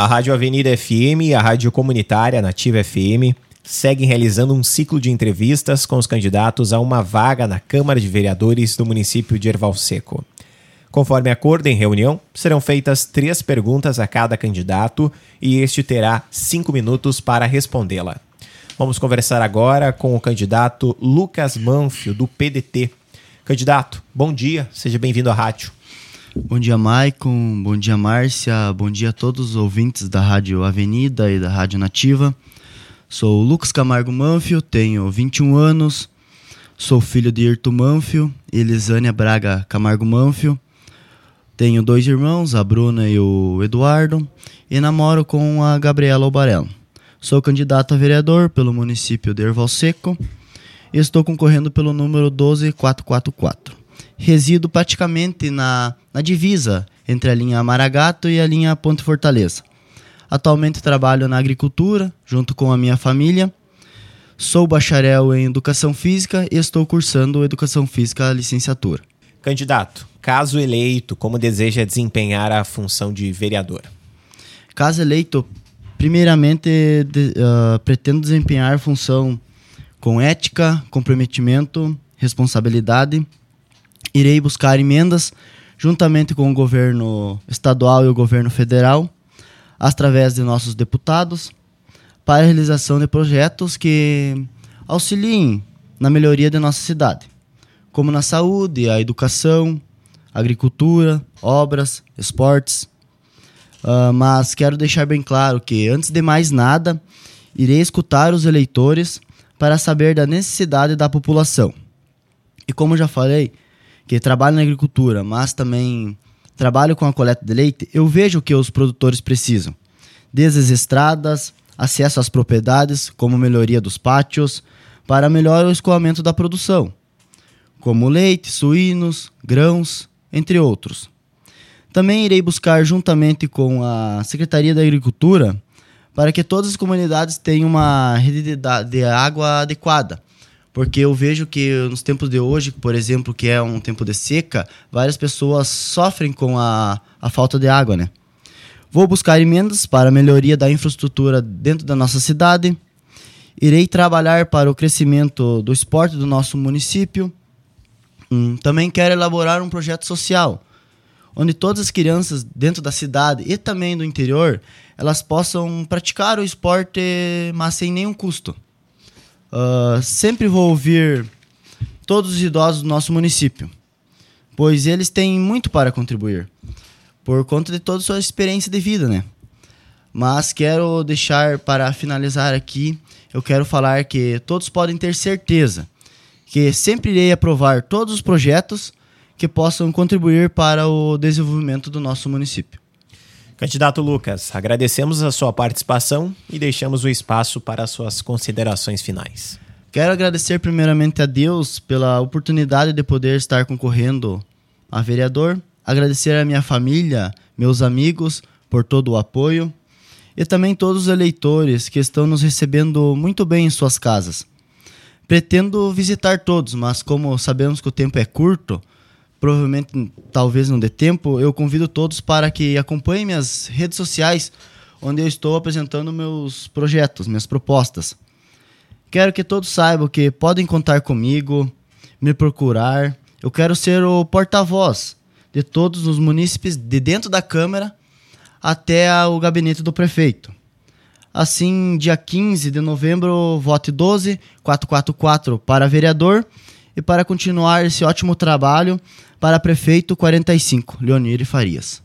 A Rádio Avenida FM e a Rádio Comunitária Nativa FM seguem realizando um ciclo de entrevistas com os candidatos a uma vaga na Câmara de Vereadores do município de Erval Seco. Conforme acordo em reunião, serão feitas três perguntas a cada candidato e este terá cinco minutos para respondê-la. Vamos conversar agora com o candidato Lucas Manfio, do PDT. Candidato, bom dia, seja bem-vindo à rádio. Bom dia, Maicon. Bom dia, Márcia. Bom dia a todos os ouvintes da Rádio Avenida e da Rádio Nativa. Sou Lucas Camargo Manfio, tenho 21 anos, sou filho de Irto Manfio e Elisânia Braga Camargo Manfio. Tenho dois irmãos, a Bruna e o Eduardo, e namoro com a Gabriela Albarello. Sou candidato a vereador pelo município de Erval Seco e estou concorrendo pelo número 12444 resido praticamente na, na divisa entre a linha Maragato e a linha Ponte Fortaleza. Atualmente trabalho na agricultura, junto com a minha família. Sou bacharel em Educação Física e estou cursando Educação Física licenciatura. Candidato, caso eleito, como deseja desempenhar a função de vereador? Caso eleito, primeiramente de, uh, pretendo desempenhar a função com ética, comprometimento, responsabilidade irei buscar emendas juntamente com o governo estadual e o governo federal, através de nossos deputados, para a realização de projetos que auxiliem na melhoria de nossa cidade, como na saúde, a educação, agricultura, obras, esportes. Uh, mas quero deixar bem claro que, antes de mais nada, irei escutar os eleitores para saber da necessidade da população. E como já falei, que trabalho na agricultura, mas também trabalho com a coleta de leite, eu vejo o que os produtores precisam. Desde as estradas, acesso às propriedades, como melhoria dos pátios, para melhor o escoamento da produção, como leite, suínos, grãos, entre outros. Também irei buscar, juntamente com a Secretaria da Agricultura, para que todas as comunidades tenham uma rede de água adequada, porque eu vejo que nos tempos de hoje, por exemplo, que é um tempo de seca, várias pessoas sofrem com a, a falta de água, né? Vou buscar emendas para a melhoria da infraestrutura dentro da nossa cidade. Irei trabalhar para o crescimento do esporte do nosso município. Hum, também quero elaborar um projeto social, onde todas as crianças dentro da cidade e também do interior, elas possam praticar o esporte, mas sem nenhum custo. Uh, sempre vou ouvir todos os idosos do nosso município, pois eles têm muito para contribuir, por conta de toda a sua experiência de vida, né? Mas quero deixar para finalizar aqui, eu quero falar que todos podem ter certeza que sempre irei aprovar todos os projetos que possam contribuir para o desenvolvimento do nosso município. Candidato Lucas, agradecemos a sua participação e deixamos o espaço para as suas considerações finais. Quero agradecer primeiramente a Deus pela oportunidade de poder estar concorrendo a vereador, agradecer a minha família, meus amigos por todo o apoio e também todos os eleitores que estão nos recebendo muito bem em suas casas. Pretendo visitar todos, mas como sabemos que o tempo é curto, provavelmente talvez não dê tempo, eu convido todos para que acompanhem minhas redes sociais, onde eu estou apresentando meus projetos, minhas propostas. Quero que todos saibam que podem contar comigo, me procurar. Eu quero ser o porta-voz de todos os munícipes de dentro da Câmara até o gabinete do prefeito. Assim, dia 15 de novembro, vote 12444 para vereador e para continuar esse ótimo trabalho para prefeito 45, Leonir Farias.